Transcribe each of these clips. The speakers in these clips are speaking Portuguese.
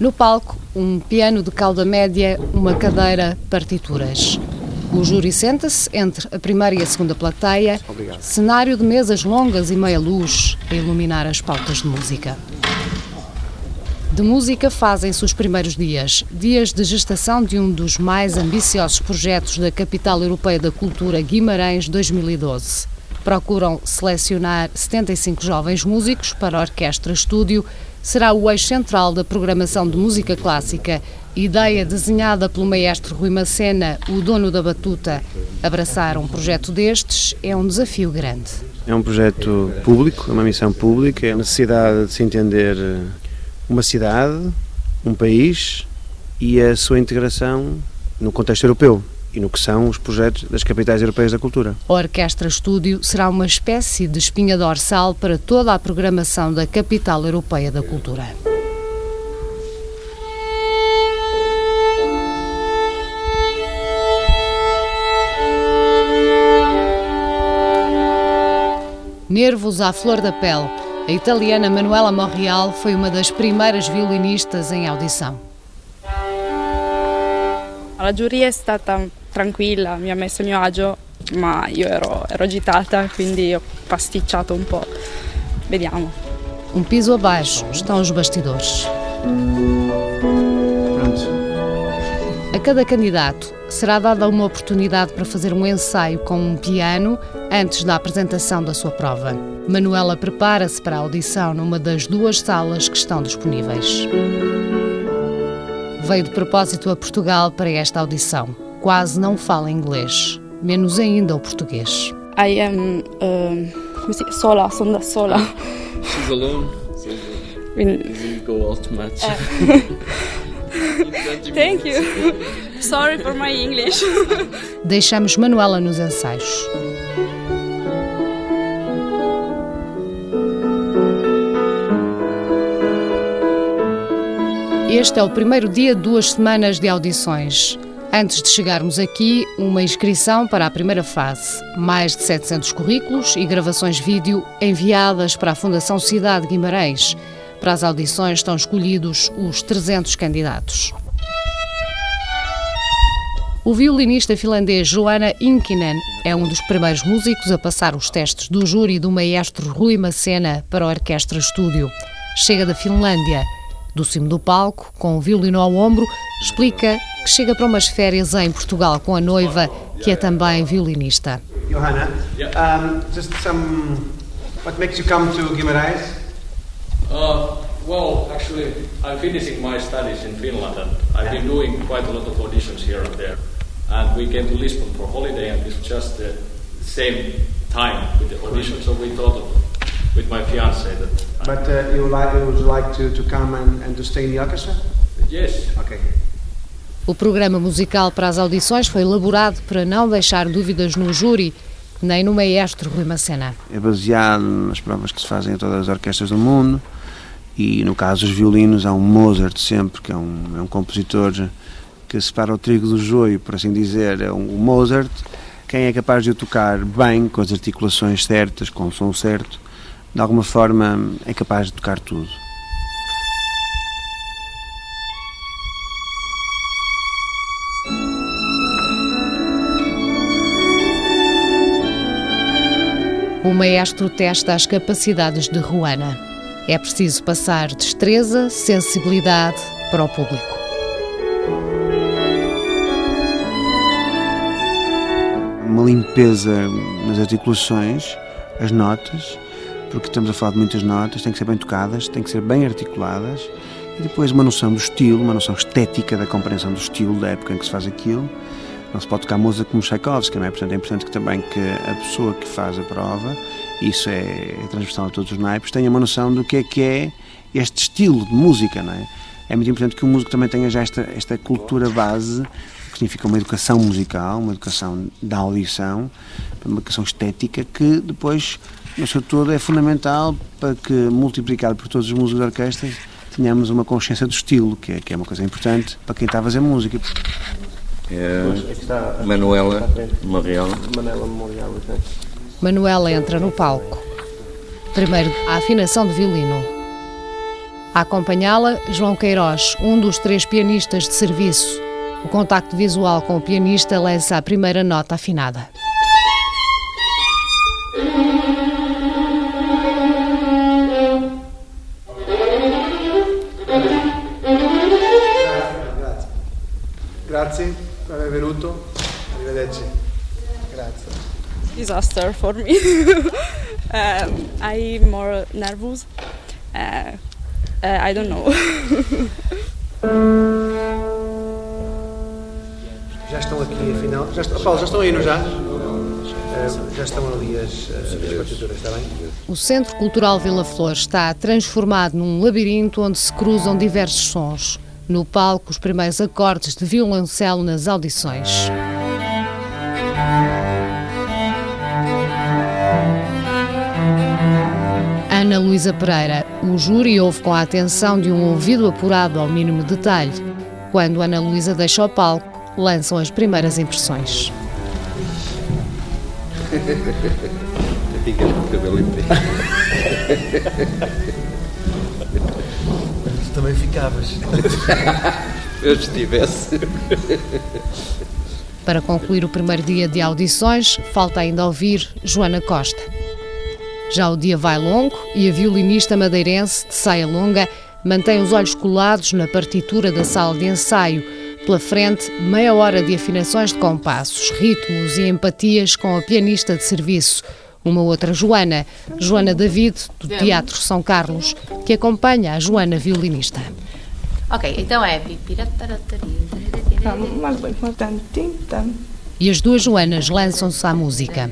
No palco, um piano de cauda média, uma cadeira, partituras. O júri senta-se entre a primeira e a segunda plateia, cenário de mesas longas e meia luz a iluminar as pautas de música. De música fazem-se os primeiros dias, dias de gestação de um dos mais ambiciosos projetos da Capital Europeia da Cultura Guimarães 2012. Procuram selecionar 75 jovens músicos para a orquestra estúdio, será o eixo central da programação de música clássica, ideia desenhada pelo maestro Rui Macena, o dono da batuta. Abraçar um projeto destes é um desafio grande. É um projeto público, é uma missão pública, é a necessidade de se entender uma cidade, um país e a sua integração no contexto europeu e no que são os projetos das capitais europeias da cultura. A Orquestra Estúdio será uma espécie de espinha dorsal para toda a programação da capital europeia da cultura. Nervos à flor da pele. A italiana Manuela Morreal foi uma das primeiras violinistas em audição. La giuria è stata tranquilla, mi ha messo a mio agio, ma io ero, ero agitata, quindi ho pasticciato un po'. Vediamo. Um piso abaixo estão os bastidores. A cada candidato será dada uma oportunidade para fazer um ensaio com um piano antes da apresentação da sua prova. Manuela prepara-se para a audição numa das duas salas que estão disponíveis. Veio de propósito a Portugal para esta audição. Quase não fala inglês, menos ainda o português. I am si- sola, sono da sola. She's alone, so we go out to match. Thank you. Sorry for my English. Deixamos Manuela nos ensaios. Este é o primeiro dia de duas semanas de audições. Antes de chegarmos aqui, uma inscrição para a primeira fase. Mais de 700 currículos e gravações vídeo enviadas para a Fundação Cidade de Guimarães. Para as audições estão escolhidos os 300 candidatos. O violinista finlandês Joana Inkinen é um dos primeiros músicos a passar os testes do júri do maestro Rui Macena para a Orquestra Estúdio. Chega da Finlândia. Do cimo do palco, com o violino ao ombro, explica que chega para umas férias em Portugal com a noiva, que é também violinista. Johanna, um, just some. What makes you come to Guimarães? Uh, well, actually, I'm finishing my studies in Finland and I've been doing quite a lot of auditions here and there. And we came to Lisbon for holiday and it's just the same time with the audition. So we thought of, with my fiance that, But uh, you like you would like to, to come and, and to stay in the orchestra? yes, Okay. O programa musical para as audições foi elaborado para não deixar dúvidas no júri, nem no maestro Rui Macena. É baseado nas provas que se fazem a todas as orquestras do mundo e no caso dos violinos há um Mozart sempre, que é um, é um compositor que separa o trigo do joio, por assim dizer, é um, Mozart, quem é capaz de o tocar bem, com as articulações certas, com o som certo, de alguma forma é capaz de tocar tudo. O maestro testa as capacidades de Ruana. É preciso passar destreza, sensibilidade para o público. Uma limpeza nas articulações, as notas, porque estamos a falar de muitas notas, têm que ser bem tocadas, têm que ser bem articuladas, e depois uma noção do estilo, uma noção estética da compreensão do estilo da época em que se faz aquilo. Não se pode tocar música como Tchaikovsky, não é? Portanto, é importante que também que a pessoa que faz a prova, isso é, é transversal a todos os naipes, tenha uma noção do que é que é este estilo de música, não é? É muito importante que o músico também tenha já esta, esta cultura base, que significa uma educação musical, uma educação da audição, uma educação estética, que depois, no seu todo, é fundamental para que, multiplicado por todos os músicos de orquestra, tenhamos uma consciência do estilo, que é, que é uma coisa importante para quem está a fazer música. É Manuela Morreal. Manuela entra no palco. Primeiro, a afinação de violino. A acompanhá-la, João Queiroz, um dos três pianistas de serviço. O contacto visual com o pianista lança a primeira nota afinada. Grazie per aver venuto. Arrivederci. Grazie. Disaster for me. um, I'm more nervous. Uh, uh, I don't know. Já estão aqui, afinal. Já, Paulo, já estão aí, não já? Já estão ali as, as partituras, está bem? O Centro Cultural Vila Flor está transformado num labirinto onde se cruzam diversos sons. No palco, os primeiros acordes de violoncelo nas audições. Ana Luísa Pereira, o júri ouve com a atenção de um ouvido apurado ao mínimo detalhe. Quando Ana Luísa deixa o palco, lançam as primeiras impressões. Fica com o cabelo em pé. Também ficavas. Eu estivesse. Para concluir o primeiro dia de audições, falta ainda ouvir Joana Costa. Já o dia vai longo e a violinista madeirense de saia longa mantém os olhos colados na partitura da sala de ensaio. Pela frente, meia hora de afinações de compassos, ritmos e empatias com a pianista de serviço. Uma outra Joana, Joana David, do Teatro São Carlos, que acompanha a Joana violinista. Ok, então é. E as duas Joanas lançam-se à música.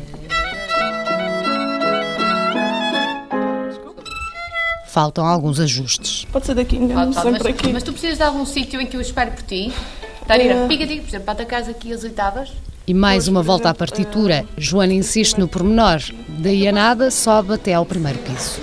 Faltam alguns ajustes. Pode ser daqui, engano-me Pode, mas, aqui. mas tu precisas de algum sítio em que eu espere por ti? Tarira, pica-te, por exemplo, para atacares aqui as oitavas. E mais uma volta à partitura. Joana insiste no pormenor. Daí a nada, sobe até ao primeiro piso.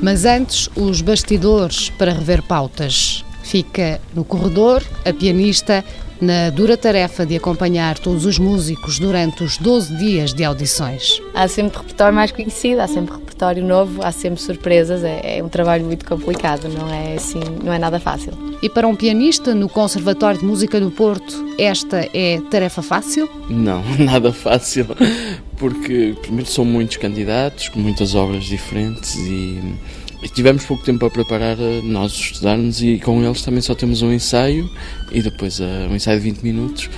Mas antes, os bastidores para rever pautas. Fica no corredor a pianista na dura tarefa de acompanhar todos os músicos durante os 12 dias de audições. Há sempre repertório mais conhecido, há sempre repertório novo, há sempre surpresas. É, é um trabalho muito complicado, não é assim, não é nada fácil. E para um pianista no Conservatório de Música do Porto, esta é tarefa fácil? Não, nada fácil, porque primeiro são muitos candidatos, com muitas obras diferentes e, e tivemos pouco tempo para preparar eh, nós estudarmos e com eles também só temos um ensaio e depois eh, um ensaio de 20 minutos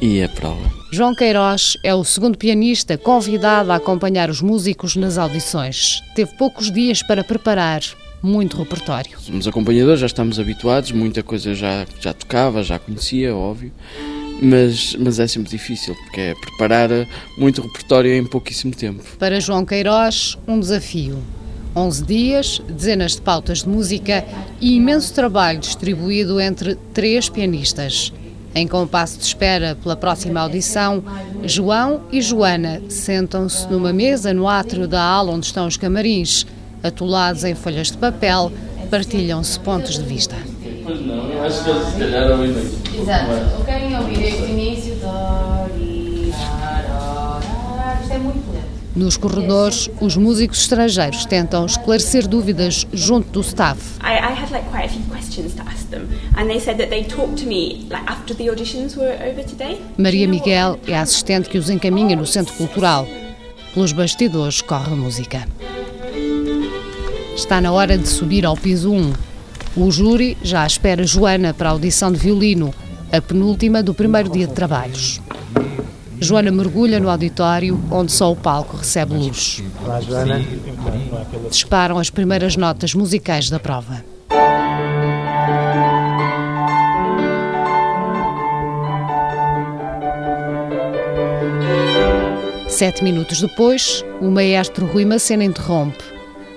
e a prova. João Queiroz é o segundo pianista convidado a acompanhar os músicos nas audições. Teve poucos dias para preparar muito repertório. Somos acompanhadores, já estamos habituados, muita coisa já, já tocava, já conhecia, óbvio, mas, mas é sempre difícil, porque é preparar eh, muito repertório em pouquíssimo tempo. Para João Queiroz, um desafio. 11 dias, dezenas de pautas de música e imenso trabalho distribuído entre três pianistas. Em compasso de espera pela próxima audição, João e Joana sentam-se numa mesa no átrio da ala onde estão os camarins. Atolados em folhas de papel, partilham-se pontos de vista. Pois não, eu acho que eles se calhar ouvem Exato. Quero ouvir Nos corredores, os músicos estrangeiros tentam esclarecer dúvidas junto do staff. I, I had like quite a few questions to ask them, and they said that they talked to me like after the auditions were over today. Maria Miguel é a assistente que os encaminha no Centro Cultural. Pelos bastidores corre a música. Está na hora de subir ao piso 1. O júri já espera Joana para a audição de violino, a penúltima do primeiro dia de trabalhos. Joana mergulha no auditório, onde só o palco recebe luz. Olá, Joana. Disparam as primeiras notas musicais da prova. Sete minutos depois, o maestro Rui Macena interrompe.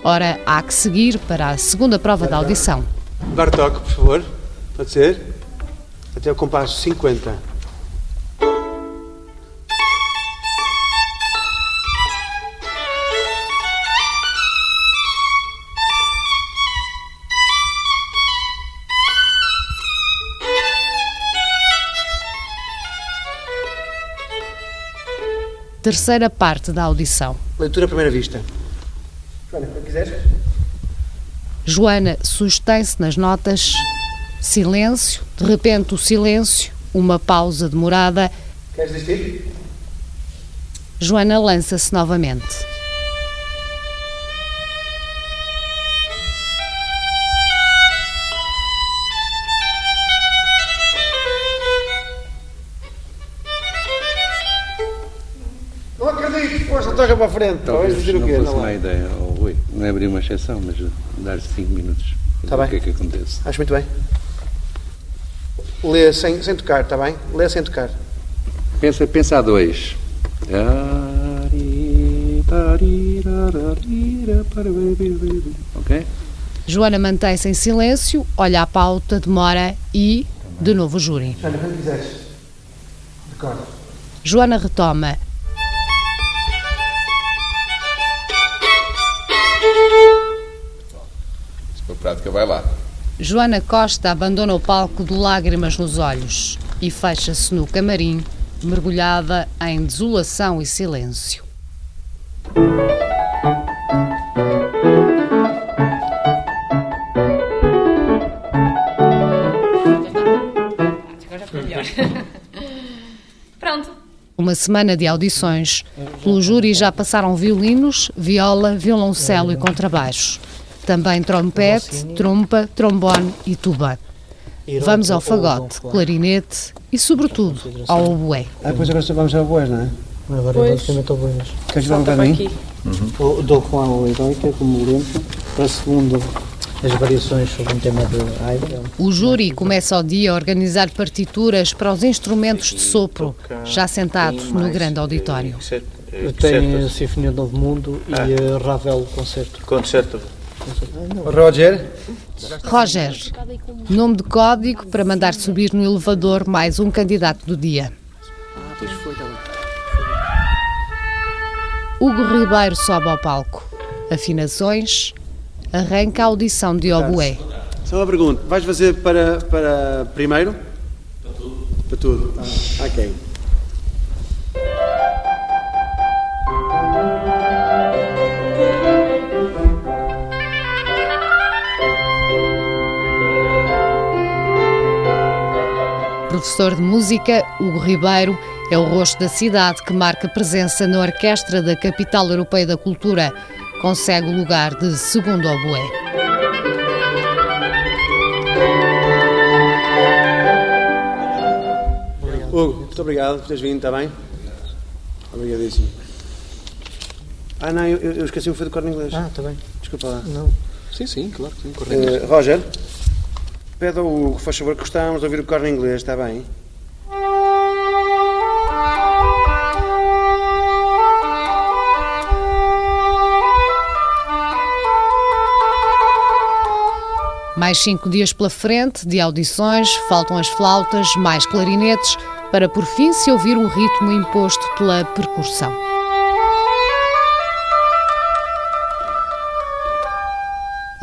Ora, há que seguir para a segunda prova da audição. Bartok, por favor. Pode ser? Até o compasso 50. Terceira parte da audição. Leitura à primeira vista. Joana, quando quiseres. Joana sustém-se nas notas. Silêncio, de repente o silêncio, uma pausa demorada. Queres desistir? Joana lança-se novamente. Frente. Talvez o não quê? fosse má lá. ideia, oh, Rui, não é abrir uma exceção, mas dar 5 minutos. Tá o bem. que é que acontece? Acho muito bem. Lê sem, sem tocar, está bem? Lê sem tocar. Pensa, pensa a dois. Ok? Joana mantém-se em silêncio, olha a pauta, demora e, de novo, o júri. Joana, quando quiseres. Joana retoma. Prática, vai lá. Joana Costa abandona o palco de lágrimas nos olhos e fecha-se no camarim, mergulhada em desolação e silêncio. Pronto. Uma semana de audições. Pelo júri já passaram violinos, viola, violoncelo e contrabaixo. Também trompete, trompa, trombone e tuba. Vamos ao fagote, clarinete e, sobretudo, ao oboé. Ah, depois agora vamos ao boas, não é? Agora Pois. basicamente ao boas. Queres jogar um bocado de mim? O Dom Juan o Heroica como lento. Para a segunda, as variações sobre um tema de Haydn. O júri começa ao dia a organizar partituras para os instrumentos de sopro, já sentado no grande auditório. Tem a Sinfonia do Novo Mundo e a Ravel Concerto. Concerto. Roger. Roger, nome de código para mandar subir no elevador mais um candidato do dia. Hugo Ribeiro sobe ao palco. Afinações. Arranca a audição de oboé. Só uma pergunta. Vais fazer para, para primeiro? Para tudo. Para tudo. Ah, ok. Professor de música, Hugo Ribeiro é o rosto da cidade que marca presença na orquestra da Capital Europeia da Cultura. Consegue o lugar de segundo oboé. Hugo, muito obrigado por teres vindo, está bem? Obrigadíssimo. Ah, não, eu, eu esqueci-me, foi do corno inglês. Ah, está bem. Desculpa lá. Não. Sim, sim, claro que sim. Eh, Roger, pede ao Hugo, faz favor, que gostávamos de ouvir o corno inglês, está bem? Mais cinco dias pela frente de audições, faltam as flautas, mais clarinetes, para por fim se ouvir um ritmo imposto pela percussão.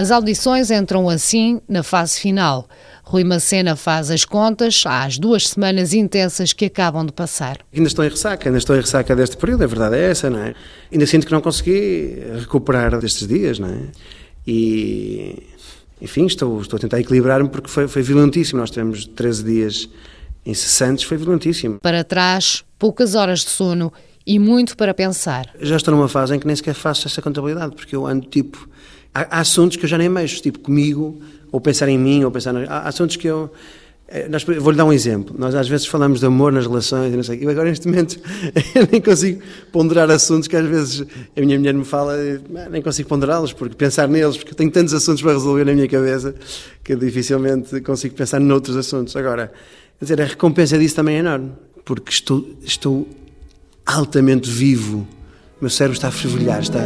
As audições entram assim na fase final. Rui Macena faz as contas às duas semanas intensas que acabam de passar. Ainda estou em ressaca, ainda estou em ressaca deste período, a verdade é essa, não é? Ainda sinto que não consegui recuperar destes dias, não é? E, enfim, estou, estou a tentar equilibrar-me porque foi, foi violentíssimo. Nós tivemos 13 dias incessantes, foi violentíssimo. Para trás, poucas horas de sono e muito para pensar. Já estou numa fase em que nem sequer faço essa contabilidade, porque eu ando tipo. Há, há assuntos que eu já nem mexo, tipo comigo, ou pensar em mim, ou pensar. No, há, assuntos que eu. eh, Nós, vou-lhe dar um exemplo. Nós às vezes falamos de amor nas relações e não sei. Eu agora neste momento nem consigo ponderar assuntos que às vezes a minha mulher me fala, e, "Ah, nem consigo ponderá-los, porque pensar neles, porque eu tenho tantos assuntos para resolver na minha cabeça que dificilmente consigo pensar noutros assuntos. Agora, quer dizer, a recompensa disso também é enorme, porque estou, estou altamente vivo. O meu cérebro está a fervilhar, está,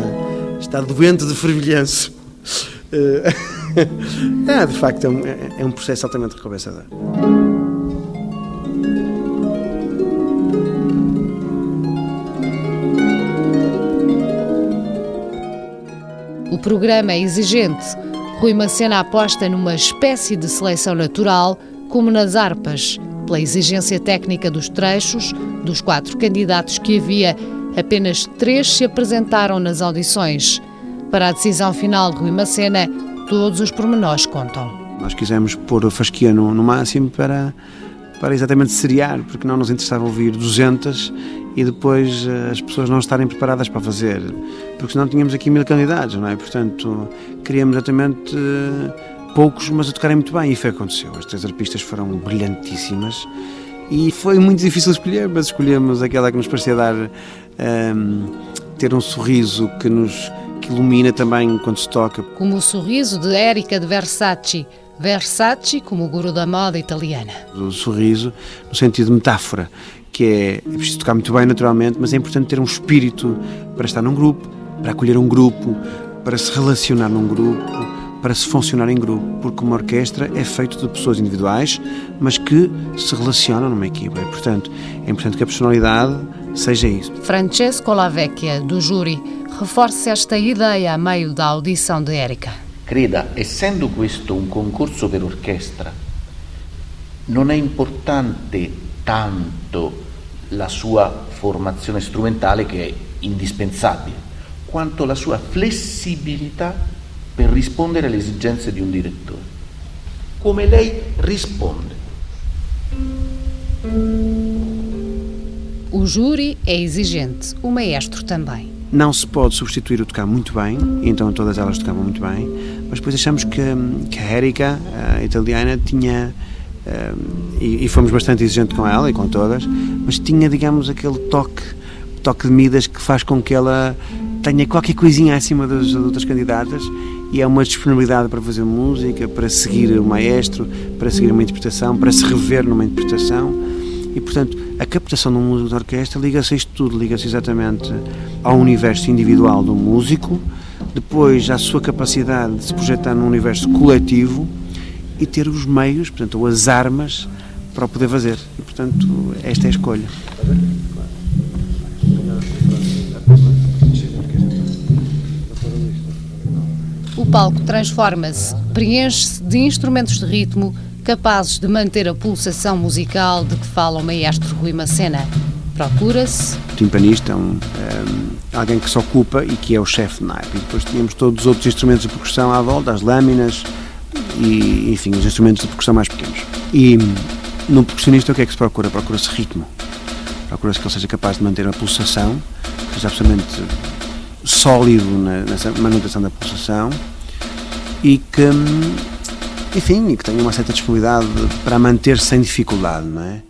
está doente de fervilhanço. Ah, de facto, é um, é- é um processo altamente recompensador. O programa é exigente. Rui Macena aposta numa espécie de seleção natural, como nas harpas, pela exigência técnica dos trechos, dos quatro candidatos que havia, apenas três se apresentaram nas audições. Para a decisão final de Rui Macena, todos os pormenores contam. Nós quisemos pôr a fasquia no, no máximo para, para exatamente seriar, porque não nos interessava ouvir 200 e depois eh, as pessoas não estarem preparadas para fazer, porque senão tínhamos aqui mil candidatos, não é? Portanto, queríamos exatamente eh, poucos, mas a tocarem muito bem, e foi o que aconteceu. As três arpistas foram brilhantíssimas e foi muito difícil escolher, mas escolhemos aquela que nos parecia dar. Um, ehm, ter um sorriso que nos que ilumina também quando se toca. Como o sorriso de Erika de Versace. Versace como o guru da moda italiana. O sorriso no sentido de metáfora, que é, é preciso tocar muito bem naturalmente, mas é importante ter um espírito para estar num grupo, para acolher um grupo, para se relacionar num grupo, para se funcionar em grupo, porque uma orquestra é feita de pessoas individuais, mas que se relacionam numa equipa. E, portanto, é importante que a personalidade seja isso. Francesco Lavecchia, do júri, reforça esta ideia a meio da audição de Erika. Creda, essendo questo un concorso per orchestra, non è importante tanto la sua formazione strumentale che è indispensabile, quanto la sua flessibilità per rispondere alle esigenze di un direttore. Come lei risponde? O júri é exigente, o maestro também. Não se pode substituir o tocar muito bem, então todas elas tocavam muito bem, mas depois achamos que, que a Erika, a italiana, tinha. Um, e, e, fomos bastante exigentes com ela e com todas, mas tinha, digamos, aquele toque, toque de Midas que faz com que ela tenha qualquer coisinha acima das outras candidatas e é uma disponibilidade para fazer música, para seguir o maestro, para seguir uma interpretação, para se rever numa interpretação e, portanto, a captação de um músico de orquestra liga-se a isto tudo, liga-se exatamente ao universo individual do músico, depois à sua capacidade de se projetar num universo coletivo e ter os meios, portanto, ou as armas para o poder fazer. E, portanto, esta é a escolha. O palco transforma-se, preenche-se de instrumentos de ritmo capazes de manter a pulsação musical de que fala o maestro Rui Macena. Procura-se. Timpanista, um, um, alguém que se ocupa e que é o chefe de naipe. E depois tínhamos todos os outros instrumentos de percussão à volta, as lâminas e, enfim, os instrumentos de percussão mais pequenos. E no percussionista o que é que se procura? Procura-se ritmo. Procura-se que ele seja capaz de manter a pulsação, que seja absolutamente sólido na, nessa manutenção da pulsação e que hum, enfim, e que tenha uma certa disponibilidade para manter-se sem dificuldade, não é?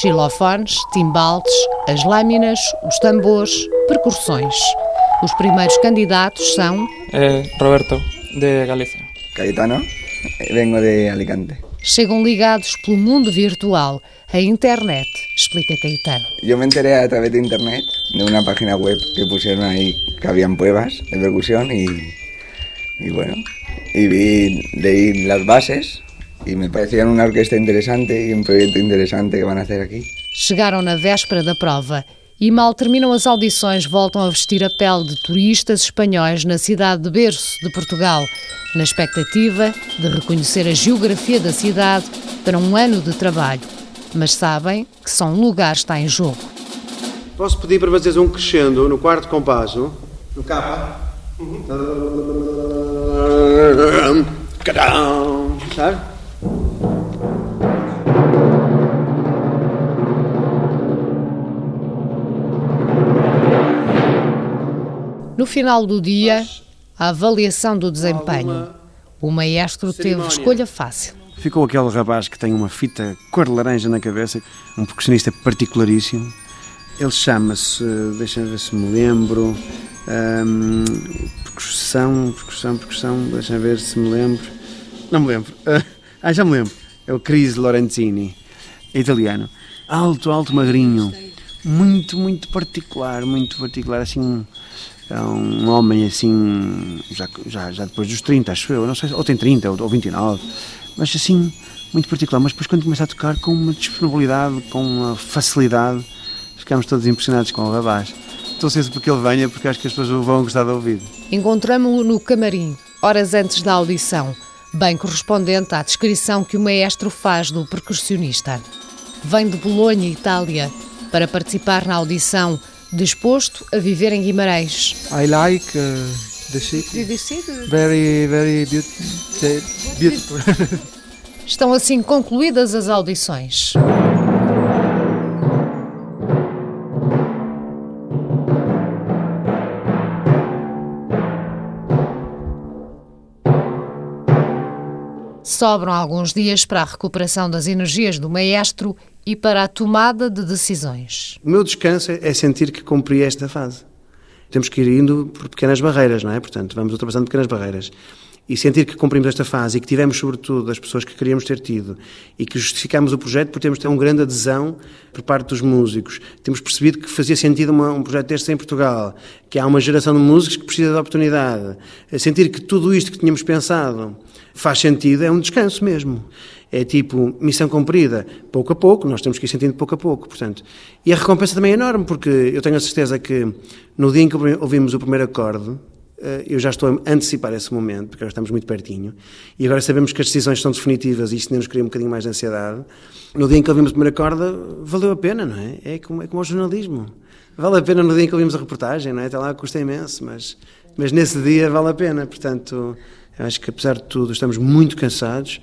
Xilofones, timbaltes, as lâminas, os tambores, percussões. Os primeiros candidatos são... É Roberto, de Galícia. Caetano, vengo de Alicante. Chegam ligados pelo mundo virtual, a internet, explica Caetano. Eu me enteré a través de internet, de uma página web que puseram aí que havían pruebas de percusión e, e bueno, y vi, leí las bases e me parecían uma orquesta interessante e um projeto interessante que vão fazer aqui. Chegaram na véspera da prova e mal terminam as audições voltam a vestir a pele de turistas espanhóis na cidade de berço de Portugal, na expectativa de reconhecer a geografia da cidade para um ano de trabalho. Mas sabem que só um lugar está em jogo. Posso pedir para vocês um crescendo no quarto compasso? No capa? Uhum. Sabe? No final do dia, a avaliação do desempenho. O maestro teve escolha fácil. Ficou aquele rapaz que tem uma fita cor de laranja na cabeça, um percussionista particularíssimo. Ele chama-se, deixa-me ver se me lembro, um, percussão, percussão, percussão, deixa ver se me lembro. Não me lembro. Ah, já me lembro. É o Chris Lorenzini, é italiano. Alto, alto, magrinho. Muito, muito particular, muito particular. Assim, é um homem assim, já, já, já depois dos 30, acho eu. Não sei, ou tem 30 ou 29. Mas assim, muito particular. Mas depois, quando começa a tocar, com uma disponibilidade, com uma facilidade, ficamos todos impressionados com o rapaz. Estou ansioso porque ele venha, porque acho que as pessoas vão gostar de ouvir. Encontramos-lo no camarim, horas antes da audição, bem correspondente à descrição que o maestro faz do percussionista. Vem de Bolonha, Itália, para participar na audição disposto a viver em Guimarães. I like uh, the city. The- Very, very beautiful. beautiful. Estão assim concluídas as audições. Sobram alguns dias para a recuperação das energias do maestro e para a tomada de decisões. O meu descanso é sentir que cumpri esta fase. Temos que ir indo por pequenas barreiras, não é? Portanto, vamos ultrapassando pequenas barreiras. E sentir que cumprimos esta fase e que tivemos, sobretudo, as pessoas que queríamos ter tido e que justificamos o projeto por termos tido uma grande adesão por parte dos músicos. Temos percebido que fazia sentido uma, um projeto deste em Portugal, que há uma geração de músicos que precisa de oportunidade. Sentir que tudo isto que tínhamos pensado faz sentido é um descanso mesmo. É tipo missão cumprida, pouco a pouco, nós temos que ir sentindo pouco a pouco, portanto. E a recompensa também é enorme, porque eu tenho a certeza que no dia em que ouvimos o primeiro acorde, eh, eu já estou a antecipar esse momento, porque agora estamos muito pertinho, e agora sabemos que as decisões são definitivas e isto nos cria um bocadinho mais de ansiedade. No dia em que ouvimos o primeiro acorde, valeu a pena, não é? É como, é como o jornalismo. Vale a pena no dia em que ouvimos a reportagem, não é? Até lá custa imenso, mas, mas nesse dia vale a pena. Portanto, eu acho que apesar de tudo, estamos muito cansados,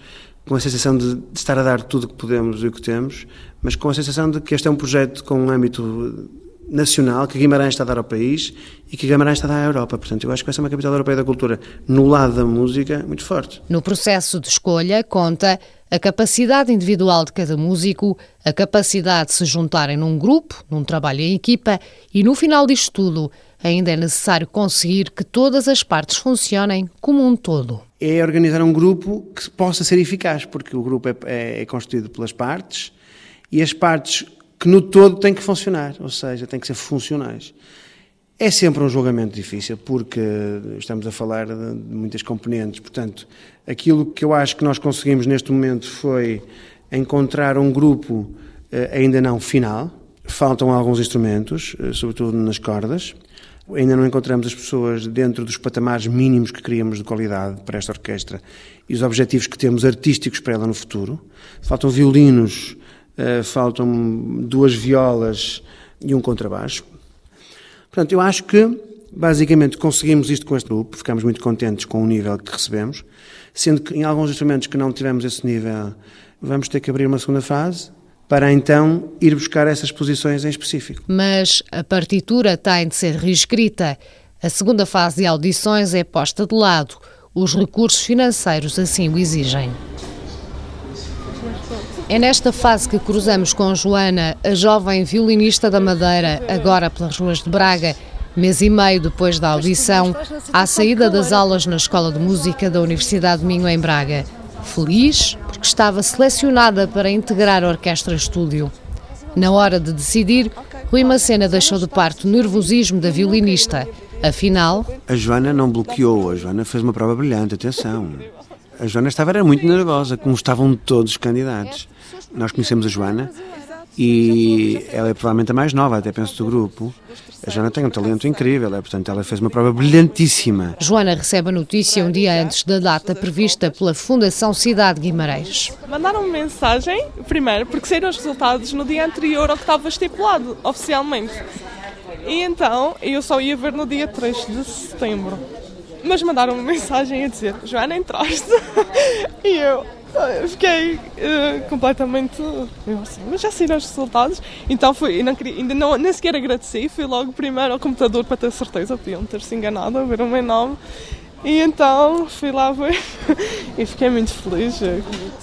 com a sensação de, de estar a dar tudo o que podemos e o que temos, mas com a sensação de que este é um projeto com um âmbito nacional que Guimarães está a dar ao país e que Guimarães está a dar à Europa. Portanto, eu acho que vai ser uma capital europeia da cultura no lado da música muito forte. No processo de escolha conta a capacidade individual de cada músico, a capacidade de se juntarem num grupo, num trabalho em equipa e no final disto tudo ainda é necessário conseguir que todas as partes funcionem como um todo. É organizar um grupo que possa ser eficaz, porque o grupo é, é, é constituído pelas partes e as partes que no todo têm que funcionar, ou seja, têm que ser funcionais. É sempre um julgamento difícil, porque estamos a falar de muitas componentes. Portanto, aquilo que eu acho que nós conseguimos neste momento foi encontrar um grupo ainda não final. Faltam alguns instrumentos, sobretudo nas cordas. Ainda não encontramos as pessoas dentro dos patamares mínimos que queríamos de qualidade para esta orquestra e os objetivos que temos artísticos para ela no futuro. Faltam violinos, faltam duas violas e um contrabaixo. Portanto, eu acho que basicamente conseguimos isto com este grupo, ficamos muito contentes com o nível que recebemos, sendo que em alguns instrumentos que não tivemos esse nível, vamos ter que abrir uma segunda fase para então ir buscar essas posições em específico. Mas a partitura tem de ser reescrita. A segunda fase de audições é posta de lado. Os recursos financeiros assim o exigem. É nesta fase que cruzamos com Joana, a jovem violinista da Madeira, agora pelas ruas de Braga, mês e meio depois da audição, à saída das aulas na Escola de Música da Universidade de Minho, em Braga. Feliz porque estava selecionada para integrar a Orquestra Estúdio. Na hora de decidir, Rui Macena deixou de parte o nervosismo da violinista. Afinal, A Joana não bloqueou, a Joana fez uma prova brilhante, atenção. A Joana estava era muito nervosa, como estavam todos os candidatos. Nós conhecemos a Joana e ela é provavelmente a mais nova, até penso, do grupo. A Joana tem um talento incrível, é, portanto, ela fez uma prova brilhantíssima. Joana recebe a notícia um dia antes da data prevista pela Fundação Cidade Guimarães. Mandaram-me mensagem, primeiro, porque saíram os resultados no dia anterior ao que estava estipulado, oficialmente. E então, eu só ia ver no dia 3 de setembro. Mas mandaram-me mensagem a dizer, Joana, entraste. e eu eu fiquei uh, completamente. Eu assim, mas já saíram os resultados. Então fui, não queria, ainda não, nem sequer agradeci, fui logo primeiro ao computador para ter certeza, podiam ter se enganado a ver o meu nome. E então fui lá ver e fiquei muito feliz.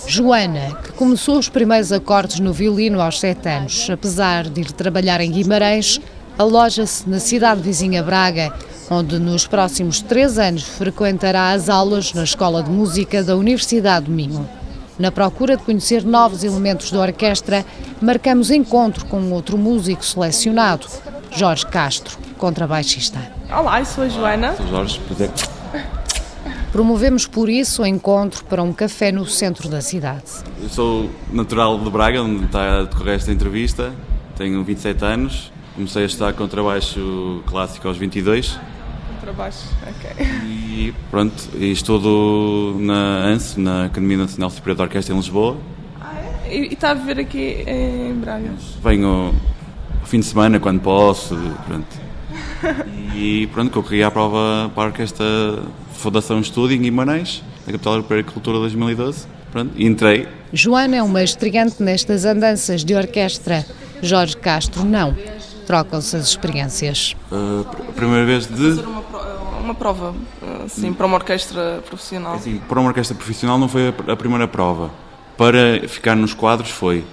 Joana, que começou os primeiros acordes no violino aos 7 anos, apesar de ir trabalhar em Guimarães, aloja-se na cidade vizinha Braga, onde nos próximos três anos frequentará as aulas na Escola de Música da Universidade de Minho. Na procura de conhecer novos elementos da orquestra, marcamos encontro com outro músico selecionado, Jorge Castro, contrabaixista. Olá, eu sou a Joana. Sou Jorge, prazer. Promovemos por isso o encontro para um café no centro da cidade. Eu sou natural de Braga, onde está a decorrer esta entrevista. Tenho 27 anos. Comecei a estudar contrabaixo clássico aos 22. Contrabaixo, ok. E pronto, e estudo na ANSE, na Academia Nacional Superior de Orquestra em Lisboa. Ah, é? E está a viver aqui em Braga? Venho ao fim de semana, quando posso. Pronto. E pronto, concorri à prova para a Orquestra Fundação Estúdio em Guimarães, na Capital Europeia de Cultura 2012. Pronto, e entrei. Joana é uma estreante nestas andanças de orquestra. Jorge Castro não. Trocam-se as experiências. Uh, a primeira vez de. Fazer uma, pro- uma prova, assim, para uma orquestra profissional. Assim, para uma orquestra profissional não foi a, primeira prova. Para ficar nos quadros foi.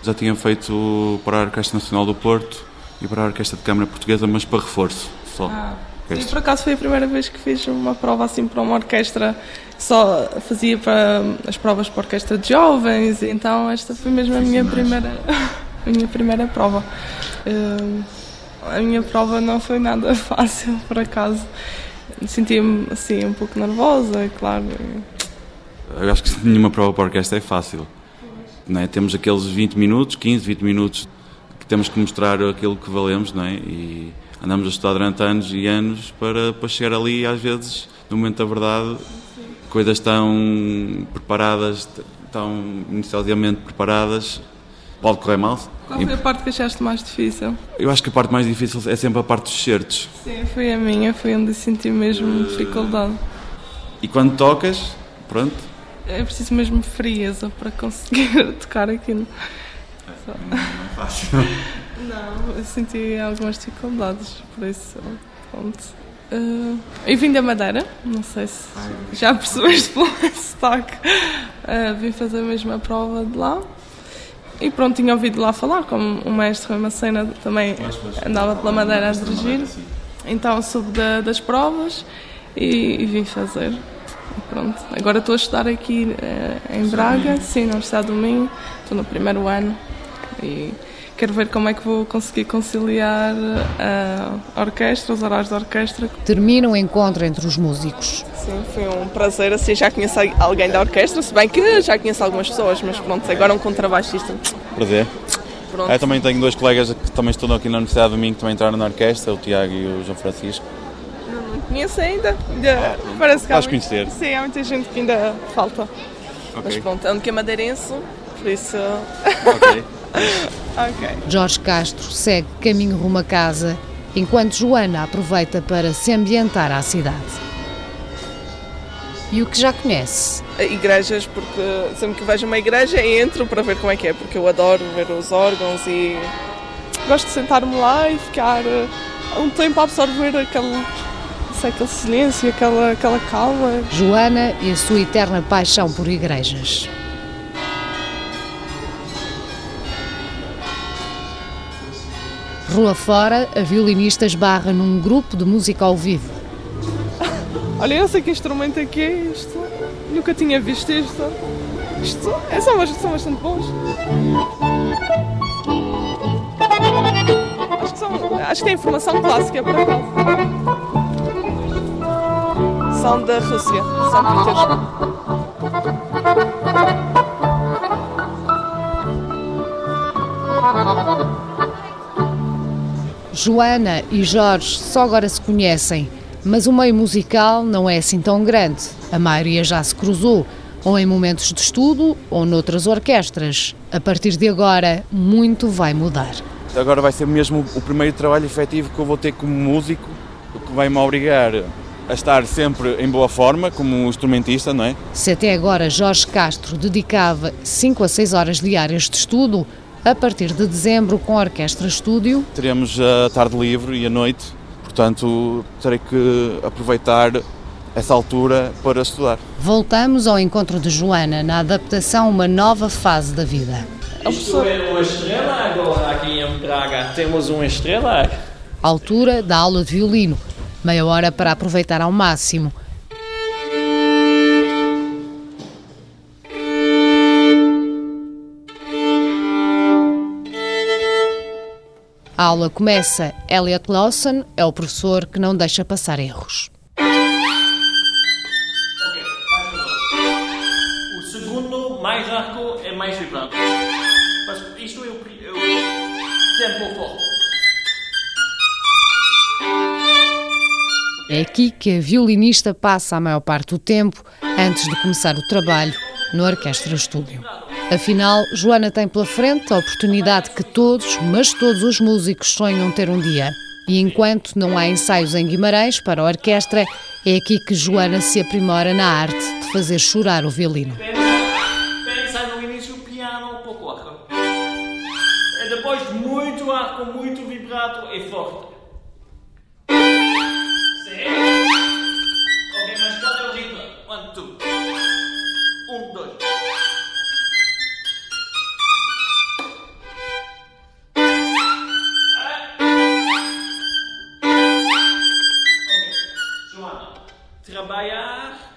Já tinha feito para a Orquestra Nacional do Porto e para a Orquestra de Câmara Portuguesa, mas para reforço só. Ah, sim, por acaso foi a primeira vez que fiz uma prova assim para uma orquestra. Só fazia para as provas para a orquestra de jovens, então esta foi mesmo a minha primeira, a minha primeira prova. Eh, a minha prova não foi nada fácil, por acaso. Sentia-me assim um pouco nervosa, claro. Eu acho que nenhuma prova para orquestra é fácil. Não é? Temos aqueles 20 minutos, 15, 20 minutos que temos que mostrar aquilo que valemos, não é? E andamos a estudar durante anos e anos para, para chegar ali às vezes, no momento da verdade, coisas tão preparadas, tão inicialmente preparadas, pode correr mal. Qual foi a parte que achaste mais difícil? Eu acho que a parte mais difícil é sempre a parte dos certos. Sim, foi a minha, foi onde senti mesmo dificuldade. E quando tocas, pronto, É preciso mesmo frieza para conseguir tocar aquilo. não é fácil. Não, eu senti algumas dificuldades, por isso, pronto. Uh, eu vim da Madeira, não sei se já percebeste pelo sotaque. Uh, vim fazer a mesma prova de lá. E pronto, tinha ouvido lá falar, como o mestre Macena também andava pela Madeira a dirigir. Então soube da- das provas e, e vim fazer. E pronto, agora estou a estudar aqui eh, em Braga, sim, na Universidade do Minho, estou no primeiro ano e quero ver como é que vou conseguir conciliar a orquestra, os horários da orquestra. Termina o encontro entre os músicos. Sim, foi um prazer, assim, já conheço alguém da orquestra, se bem que já conheço algumas pessoas, mas pronto, agora um contrabaixista. prazer. Pronto. Eu também tenho dois colegas que também estudam aqui na Universidade do Minho que também entraram na orquestra, o Tiago e o João Francisco. Não conheço ainda, ainda parece que há vais muito- conhecer. Sim, há muita gente que ainda falta. Mas pronto, ando que é madeirense, por isso... Ok. ok. Jorge Castro segue caminho rumo a casa, enquanto Joana aproveita para se ambientar à cidade. E o que já conhece? igrejas, porque sempre que vejo uma igreja entro para ver como é que é, porque eu adoro ver os órgãos e gosto de sentar-me lá e ficar eh, um tempo a absorver aquele, sei, aquele silêncio, aquela, aquela calma. Joana e a sua eterna paixão por igrejas. Rua fora, a violinista esbarra num grupo de música ao vivo. Olha, eu sei que instrumento é que é isto, nunca tinha visto isto. Isto é, são, são bastante bons. Acho que, são, acho que tem informação clássica, por acaso. São da Rússia, São Petersburgo. Joana e Jorge só agora se conhecem, mas o meio musical não é assim tão grande. A maioria já se cruzou, ou em momentos de estudo, ou noutras orquestras. A partir de agora, muito vai mudar. Agora vai ser mesmo o primeiro trabalho efetivo que eu vou ter como músico, o que vai me obrigar a estar sempre em boa forma como instrumentista, não é? Se até agora Jorge Castro dedicava 5 a 6 horas diárias de estudo, a partir de dezembro, com a Orquestra Estúdio, Teremos a tarde livre e a noite, portanto terei que aproveitar essa altura para estudar. voltamos ao encontro de Joana na adaptação a uma nova fase da vida. Isto é uma estrela agora aqui em Braga. Temos uma estrela. Altura da aula de violino, meia hora para aproveitar ao máximo. A aula começa. Elliot Lawson é o professor que não deixa passar erros. O segundo mais arco é mais vibrante. Mas isto é o, é o tempo forte. É aqui que a violinista passa a maior parte do tempo antes de começar o trabalho no Orquestra Estúdio. Afinal, Joana tem pela frente a oportunidade que todos, mas todos os músicos sonham ter um dia. E enquanto não há ensaios em Guimarães para a orquestra, é aqui que Joana se aprimora na arte de fazer chorar o violino.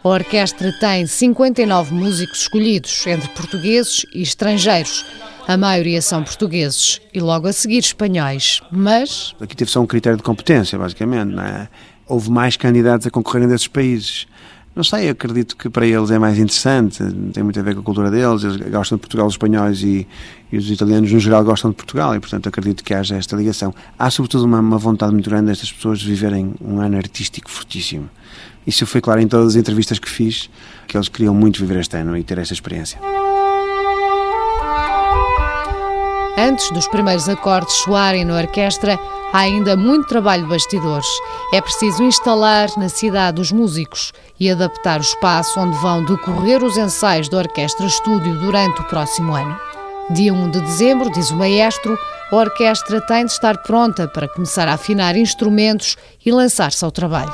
A orquestra tem 59 músicos escolhidos, entre portugueses e estrangeiros. A maioria são portugueses e logo a seguir espanhóis, mas Aqui teve só um critério de competência, basicamente, não é? Houve mais candidatos a concorrerem desses países. Não sei, acredito que para eles é mais interessante, tem muito a ver com a cultura deles, eles gostam de Portugal, os espanhóis e, e os italianos no geral gostam de Portugal e, portanto, acredito que haja esta ligação. Há, sobretudo, uma, uma vontade muito grande destas pessoas de viverem um ano artístico fortíssimo. Isso foi claro em todas as entrevistas que fiz, que eles queriam muito viver este ano e ter esta experiência. Antes dos primeiros acordes soarem na orquestra, há ainda muito trabalho de bastidores. É preciso instalar na cidade os músicos e adaptar o espaço onde vão decorrer os ensaios da Orquestra Estúdio durante o próximo ano. Dia 1 de dezembro, diz o maestro, a orquestra tem de estar pronta para começar a afinar instrumentos e lançar-se ao trabalho.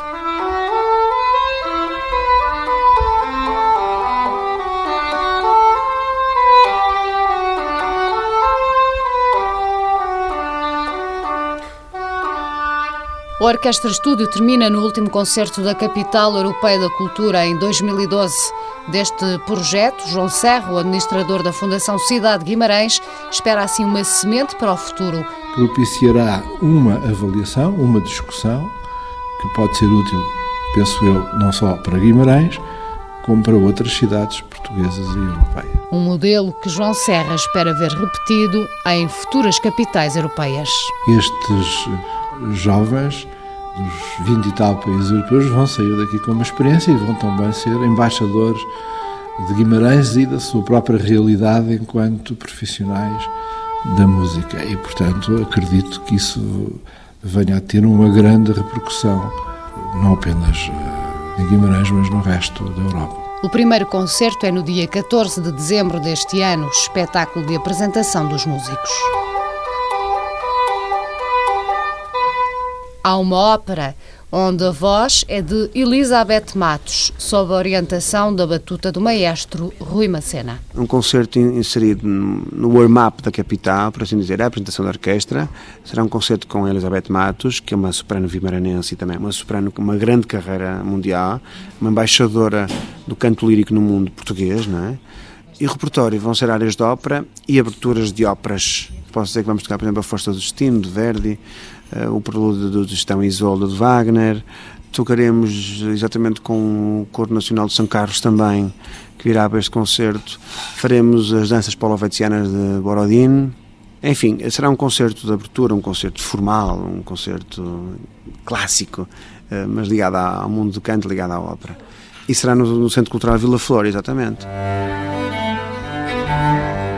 A Orquestra Estúdio termina no último concerto da Capital Europeia da Cultura em 2012. Deste projeto, João Serra, o administrador da Fundação Cidade de Guimarães, espera assim uma semente para o futuro. propiciará uma avaliação, uma discussão, que pode ser útil, penso eu, não só para Guimarães, como para outras cidades portuguesas e europeias. Um modelo que João Serra espera ver repetido em futuras capitais europeias. Estes jovens dos 20 e tal países europeus vão sair daqui com uma experiência e vão também ser embaixadores de Guimarães e da sua própria realidade enquanto profissionais da música. E, portanto, acredito que isso venha a ter uma grande repercussão, não apenas eh, em Guimarães, mas no resto da Europa. O primeiro concerto é no dia 14 de dezembro deste ano, espetáculo de apresentação dos músicos. Há uma ópera onde a voz é de Elizabeth Matos, sob a orientação da batuta do maestro Rui Macena. Um concerto in- inserido no warm-up da capital, por assim dizer, a apresentação da orquestra. Será um concerto com Elizabeth Matos, que é uma soprano vimaranense e também uma soprano com uma grande carreira mundial, uma embaixadora do canto lírico no mundo português, não é? E o repertório vão ser áreas de ópera e aberturas de óperas. Posso dizer que vamos tocar, por exemplo, a Força do Destino, de Verdi, o Prelúdio do Gestão Isolda, de Wagner. Tocaremos exatamente com o Coro Nacional de São Carlos também, que virá para este concerto. Faremos as danças polovetzianas de Borodin. Enfim, será um concerto de abertura, um concerto formal, um concerto clássico, eh, mas ligado ao mundo do canto, ligado à ópera. E será no Centro Cultural Vila Flor, exatamente.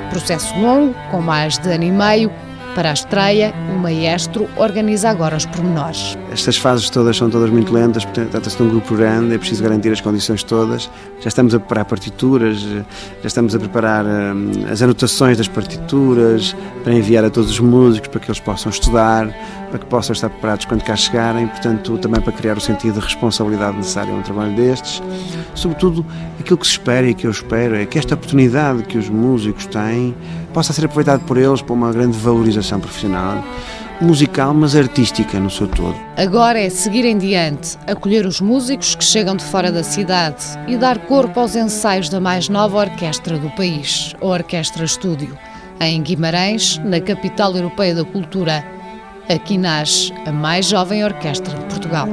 Processo longo, com mais de ano e meio. Para a estreia, o maestro organiza agora os pormenores. Estas fases todas são todas muito lentas, portanto, trata-se de um grupo grande, é preciso garantir as condições todas. Já estamos a preparar partituras, já estamos a preparar hum, as anotações das partituras para enviar a todos os músicos para que eles possam estudar, para que possam estar preparados quando cá chegarem, portanto, também para criar o sentido de responsabilidade necessária a um trabalho destes. Sobretudo, aquilo que se espera e que eu espero é que esta oportunidade que os músicos têm possa ser aproveitado por eles para uma grande valorização profissional, musical, mas artística no seu todo. Agora é seguir em diante, acolher os músicos que chegam de fora da cidade e dar corpo aos ensaios da mais nova orquestra do país, a Orquestra Estúdio, em Guimarães, na capital europeia da cultura. Aqui nasce a mais jovem orquestra de Portugal.